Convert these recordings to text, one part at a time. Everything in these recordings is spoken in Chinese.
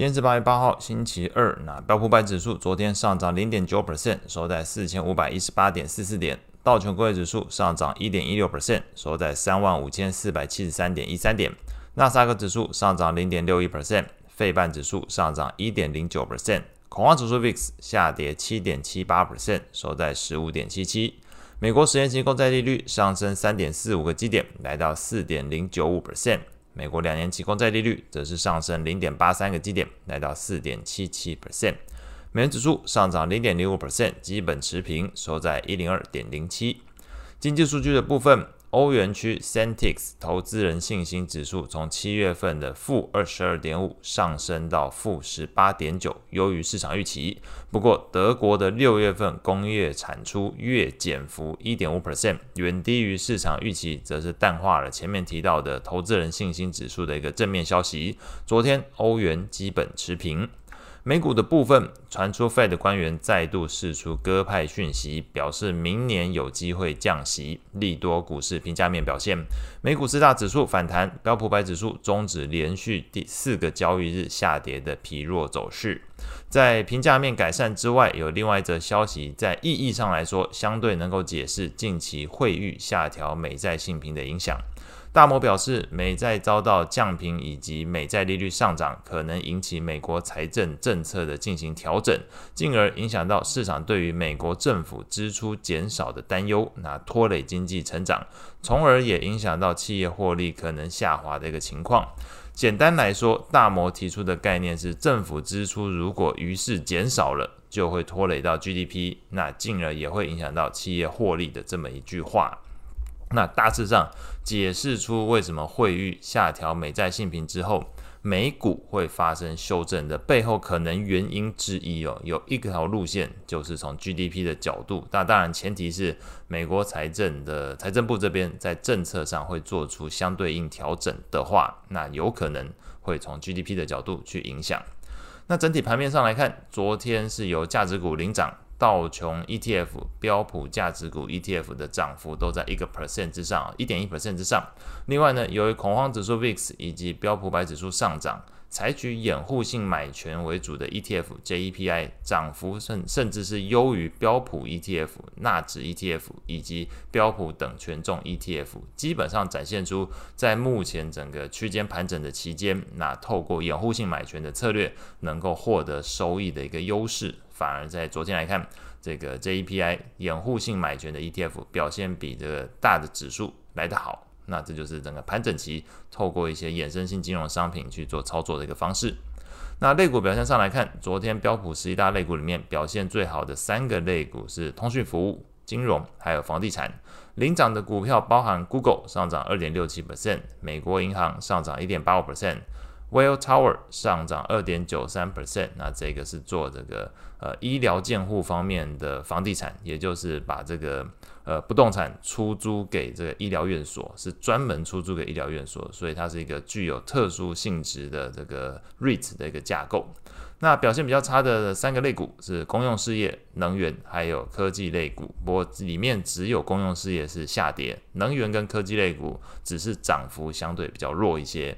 今天是八月八号，星期二。那标普百指数昨天上涨零点九 percent，收在四千五百一十八点四四点。道琼工业指数上涨一点一六 percent，收在三万五千四百七十三点一三点。纳斯达克指数上涨零点六一 percent，费半指数上涨一点零九 percent。恐慌指数 VIX 下跌七点七八 percent，收在十五点七七。美国十年期公债利率上升三点四五个基点，来到四点零九五 percent。美国两年期公债利率则是上升零点八三个基点，来到四点七七 percent。美元指数上涨零点零五 percent，基本持平，收在一零二点零七。经济数据的部分。欧元区 Sentix 投资人信心指数从七月份的负二十二点五上升到负十八点九，优于市场预期。不过，德国的六月份工业产出月减幅一点五 percent，远低于市场预期，则是淡化了前面提到的投资人信心指数的一个正面消息。昨天，欧元基本持平。美股的部分传出，Fed 官员再度释出鸽派讯息，表示明年有机会降息，利多股市评价面表现。美股四大指数反弹，标普百指数终止连续第四个交易日下跌的疲弱走势。在评价面改善之外，有另外一则消息，在意义上来说，相对能够解释近期惠誉下调美债性评的影响。大摩表示，美债遭到降评以及美债利率上涨，可能引起美国财政政策的进行调整，进而影响到市场对于美国政府支出减少的担忧，那拖累经济成长，从而也影响到企业获利可能下滑的一个情况。简单来说，大摩提出的概念是，政府支出如果于是减少了，就会拖累到 GDP，那进而也会影响到企业获利的这么一句话。那大致上解释出为什么汇誉下调美债性评之后，美股会发生修正的背后可能原因之一哦，有一条路线就是从 GDP 的角度，那当然前提是美国财政的财政部这边在政策上会做出相对应调整的话，那有可能会从 GDP 的角度去影响。那整体盘面上来看，昨天是由价值股领涨。道琼 ETF、标普价值股 ETF 的涨幅都在一个 percent 之上，一点一 percent 之上。另外呢，由于恐慌指数 VIX 以及标普白指数上涨，采取掩护性买权为主的 ETF JEPI 涨幅甚甚至是优于标普 ETF、纳指 ETF 以及标普等权重 ETF，基本上展现出在目前整个区间盘整的期间，那透过掩护性买权的策略能够获得收益的一个优势。反而在昨天来看，这个 JEPI 掩护性买权的 ETF 表现比这个大的指数来得好，那这就是整个盘整期透过一些衍生性金融商品去做操作的一个方式。那类股表现上来看，昨天标普十一大类股里面表现最好的三个类股是通讯服务、金融还有房地产。领涨的股票包含 Google 上涨二点六七 percent，美国银行上涨一点八五 percent。Welltower 上涨二点九三 percent，那这个是做这个呃医疗建护方面的房地产，也就是把这个呃不动产出租给这个医疗院所，是专门出租给医疗院所，所以它是一个具有特殊性质的这个 REIT 的一个架构。那表现比较差的三个类股是公用事业、能源还有科技类股，不过里面只有公用事业是下跌，能源跟科技类股只是涨幅相对比较弱一些。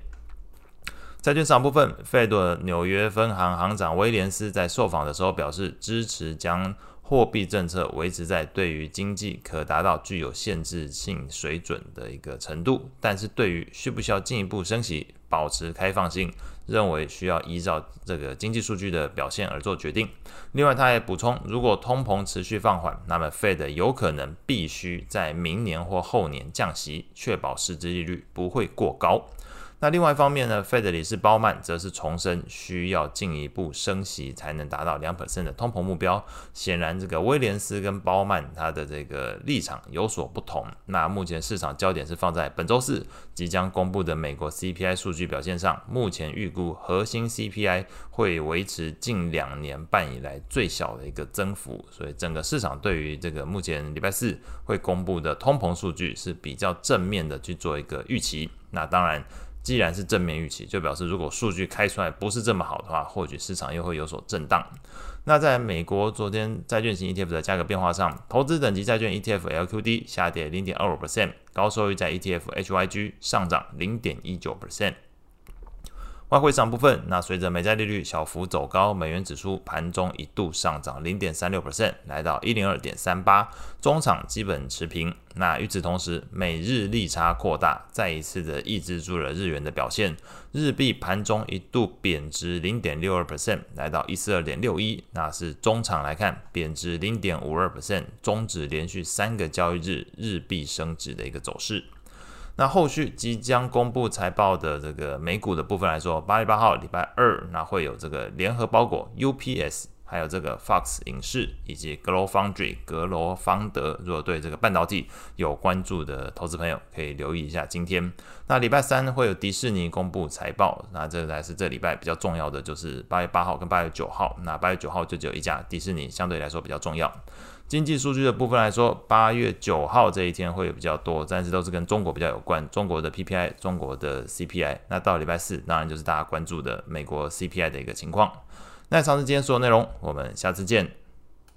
债券市场部分，Fed 纽约分行行长威廉斯在受访的时候表示，支持将货币政策维持在对于经济可达到具有限制性水准的一个程度，但是对于需不需要进一步升息，保持开放性，认为需要依照这个经济数据的表现而做决定。另外，他也补充，如果通膨持续放缓，那么 Fed 有可能必须在明年或后年降息，确保实质利率不会过高。那另外一方面呢，Fed 理事鲍曼则是重申需要进一步升息才能达到两 percent 的通膨目标。显然，这个威廉斯跟鲍曼他的这个立场有所不同。那目前市场焦点是放在本周四即将公布的美国 CPI 数据表现上。目前预估核心 CPI 会维持近两年半以来最小的一个增幅，所以整个市场对于这个目前礼拜四会公布的通膨数据是比较正面的去做一个预期。那当然。既然是正面预期，就表示如果数据开出来不是这么好的话，或许市场又会有所震荡。那在美国昨天债券型 ETF 的价格变化上，投资等级债券 ETF LQD 下跌零点二五 percent，高收益债 ETF HYG 上涨零点一九 percent。外汇市场部分，那随着美债利率小幅走高，美元指数盘中一度上涨零点三六 percent，来到一零二点三八，中场基本持平。那与此同时，美日利差扩大，再一次的抑制住了日元的表现。日币盘中一度贬值零点六二 percent，来到一四二点六一，那是中场来看贬值零点五二 percent，终止连续三个交易日日币升值的一个走势。那后续即将公布财报的这个美股的部分来说，八月八号礼拜二，那会有这个联合包裹 UPS，还有这个 Fox 影视以及 GlobalFoundries 格罗方德。如果对这个半导体有关注的投资朋友，可以留意一下今天。那礼拜三会有迪士尼公布财报，那这个才是这礼拜比较重要的，就是八月八号跟八月九号。那八月九号就只有一家迪士尼，相对来说比较重要。经济数据的部分来说，八月九号这一天会比较多，但是都是跟中国比较有关，中国的 PPI、中国的 CPI。那到礼拜四，当然就是大家关注的美国 CPI 的一个情况。那以上是今天所有内容，我们下次见。